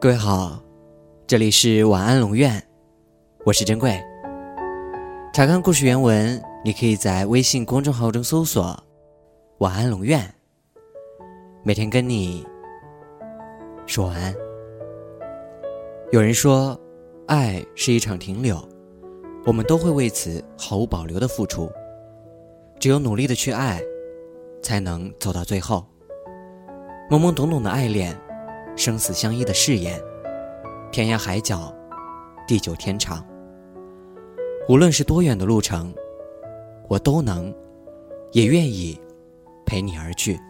各位好，这里是晚安龙院，我是珍贵。查看故事原文，你可以在微信公众号中搜索“晚安龙院”，每天跟你说晚安。有人说，爱是一场停留，我们都会为此毫无保留的付出，只有努力的去爱，才能走到最后。懵懵懂懂的爱恋。生死相依的誓言，天涯海角，地久天长。无论是多远的路程，我都能，也愿意陪你而去。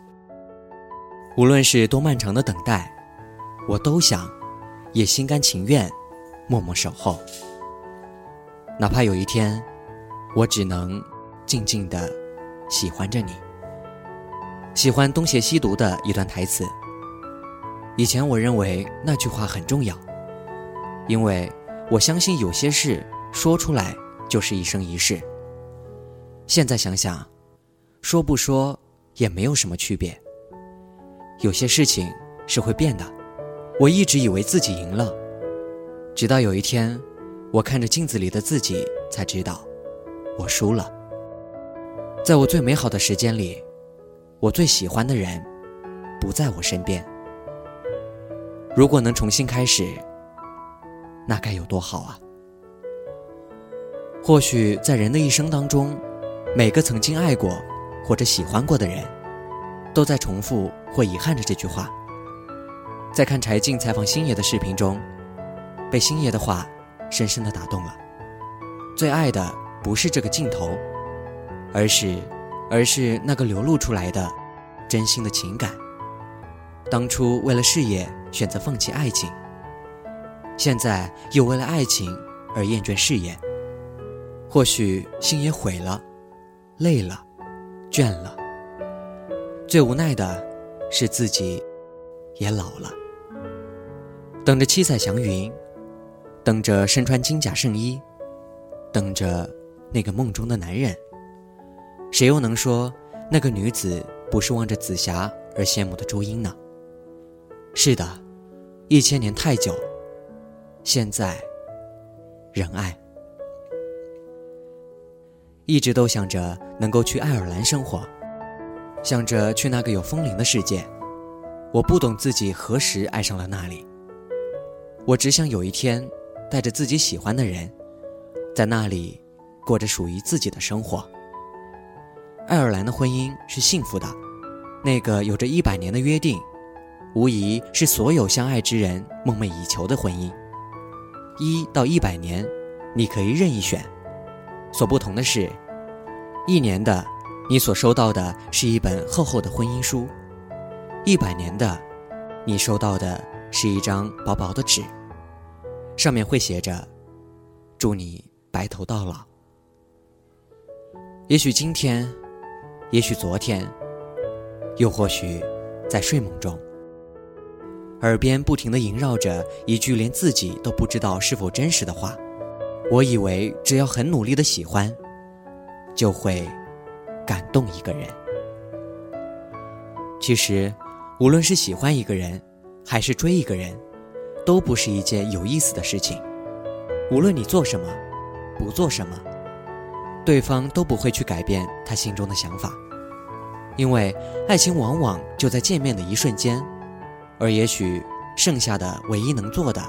无论是多漫长的等待，我都想，也心甘情愿，默默守候。哪怕有一天，我只能静静的喜欢着你。喜欢东邪西毒的一段台词。以前我认为那句话很重要，因为我相信有些事说出来就是一生一世。现在想想，说不说也没有什么区别。有些事情是会变的。我一直以为自己赢了，直到有一天，我看着镜子里的自己，才知道我输了。在我最美好的时间里，我最喜欢的人不在我身边。如果能重新开始，那该有多好啊！或许在人的一生当中，每个曾经爱过或者喜欢过的人，都在重复或遗憾着这句话。在看柴静采访星爷的视频中，被星爷的话深深的打动了。最爱的不是这个镜头，而是，而是那个流露出来的真心的情感。当初为了事业选择放弃爱情，现在又为了爱情而厌倦事业。或许心也毁了，累了，倦了。最无奈的是自己也老了。等着七彩祥云，等着身穿金甲圣衣，等着那个梦中的男人。谁又能说那个女子不是望着紫霞而羡慕的朱茵呢？是的，一千年太久，现在仍爱。一直都想着能够去爱尔兰生活，想着去那个有风铃的世界。我不懂自己何时爱上了那里。我只想有一天，带着自己喜欢的人，在那里过着属于自己的生活。爱尔兰的婚姻是幸福的，那个有着一百年的约定。无疑是所有相爱之人梦寐以求的婚姻。一到一百年，你可以任意选。所不同的是，一年的，你所收到的是一本厚厚的婚姻书；一百年的，你收到的是一张薄薄的纸，上面会写着“祝你白头到老”。也许今天，也许昨天，又或许在睡梦中。耳边不停地萦绕着一句连自己都不知道是否真实的话，我以为只要很努力的喜欢，就会感动一个人。其实，无论是喜欢一个人，还是追一个人，都不是一件有意思的事情。无论你做什么，不做什么，对方都不会去改变他心中的想法，因为爱情往往就在见面的一瞬间。而也许，剩下的唯一能做的，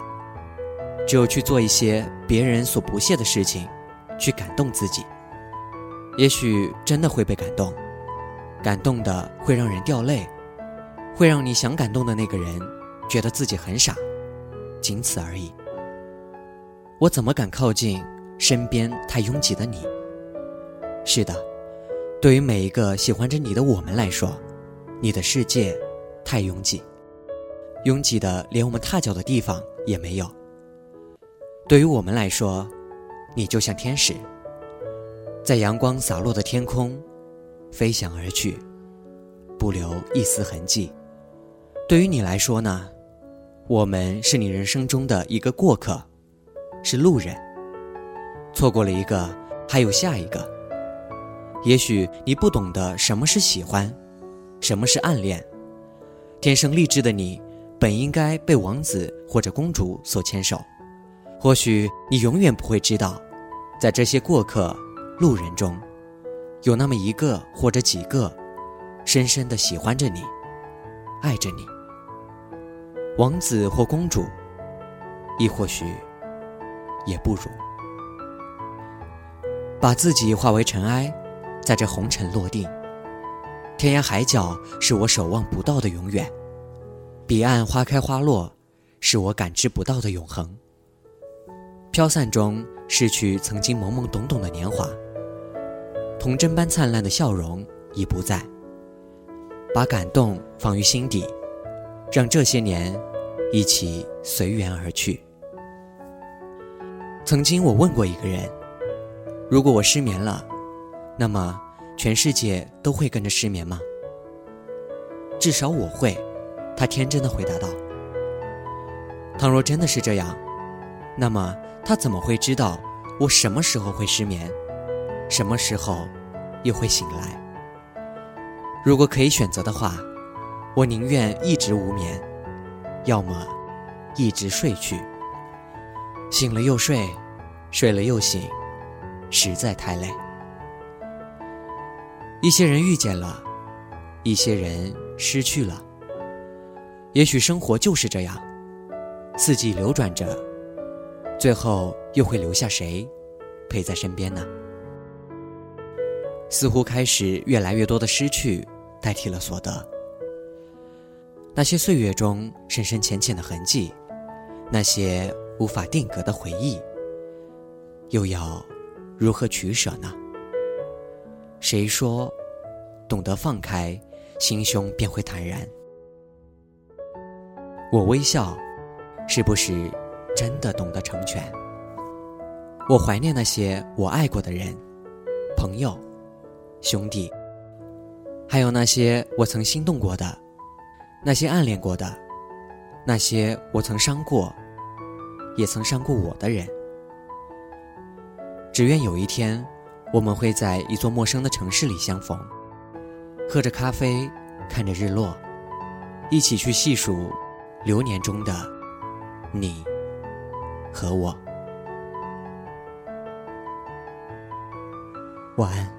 只有去做一些别人所不屑的事情，去感动自己。也许真的会被感动，感动的会让人掉泪，会让你想感动的那个人觉得自己很傻，仅此而已。我怎么敢靠近身边太拥挤的你？是的，对于每一个喜欢着你的我们来说，你的世界太拥挤。拥挤的连我们踏脚的地方也没有。对于我们来说，你就像天使，在阳光洒落的天空飞翔而去，不留一丝痕迹。对于你来说呢，我们是你人生中的一个过客，是路人。错过了一个，还有下一个。也许你不懂得什么是喜欢，什么是暗恋，天生丽质的你。本应该被王子或者公主所牵手。或许你永远不会知道，在这些过客、路人中，有那么一个或者几个，深深的喜欢着你，爱着你。王子或公主，亦或许也不如。把自己化为尘埃，在这红尘落定。天涯海角是我守望不到的永远，彼岸花开花落，是我感知不到的永恒。飘散中逝去曾经懵懵懂懂的年华，童真般灿烂的笑容已不在。把感动放于心底，让这些年一起随缘而去。曾经我问过一个人，如果我失眠了，那么全世界都会跟着失眠吗？至少我会，他天真的回答道。倘若真的是这样，那么。他怎么会知道我什么时候会失眠，什么时候又会醒来？如果可以选择的话，我宁愿一直无眠，要么一直睡去。醒了又睡，睡了又醒，实在太累。一些人遇见了，一些人失去了。也许生活就是这样，四季流转着。最后又会留下谁，陪在身边呢？似乎开始越来越多的失去代替了所得。那些岁月中深深浅浅的痕迹，那些无法定格的回忆，又要如何取舍呢？谁说，懂得放开，心胸便会坦然？我微笑，是不是？真的懂得成全。我怀念那些我爱过的人、朋友、兄弟，还有那些我曾心动过的、那些暗恋过的、那些我曾伤过、也曾伤过我的人。只愿有一天，我们会在一座陌生的城市里相逢，喝着咖啡，看着日落，一起去细数流年中的你。和我，晚安。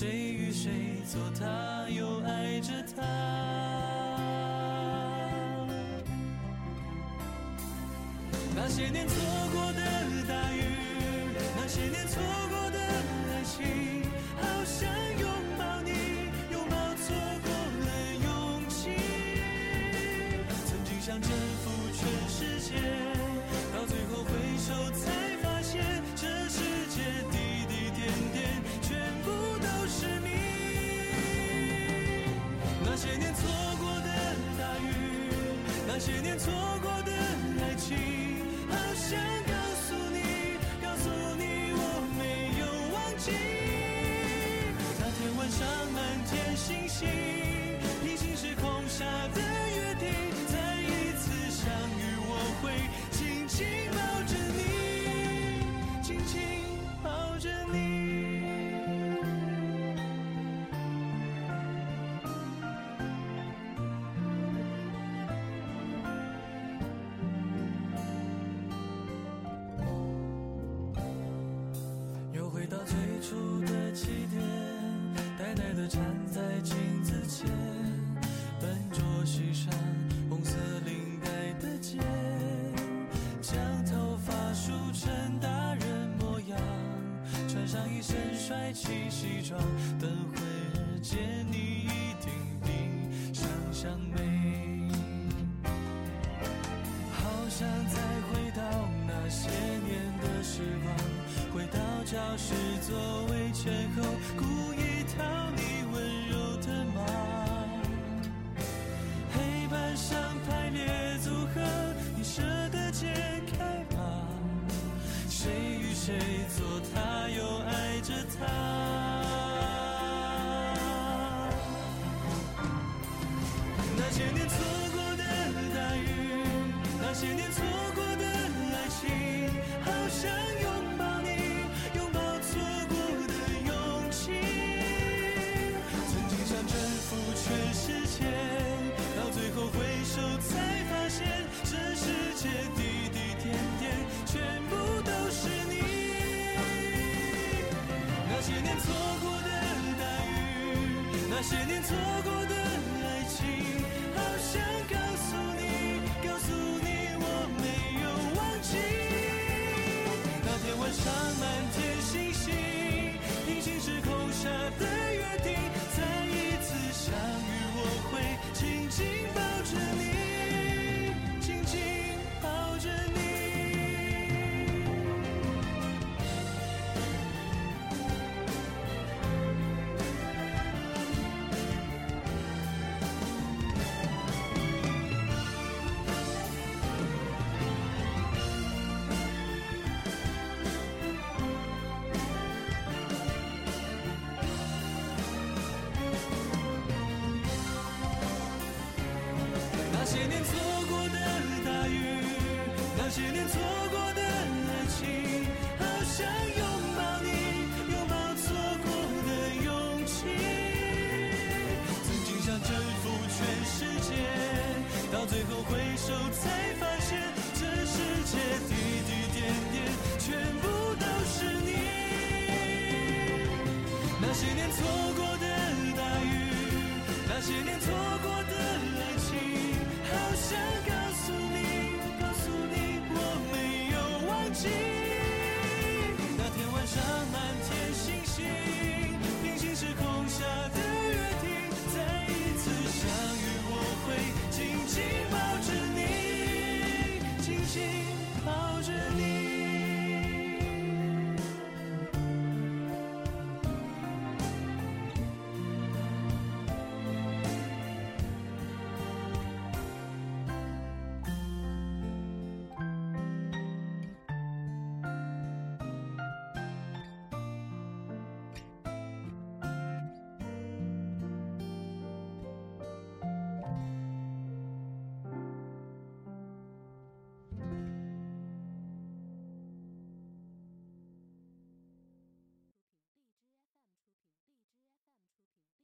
谁与谁做他，又爱着他？那些年错过的大雨，那些年错过些年错最初的起点，呆呆地站在镜子前。那些年错过最后回首才发现这世界滴滴点点全部都是你那些年错过的大雨那些年错过的爱情好想告诉你告诉你我没有忘记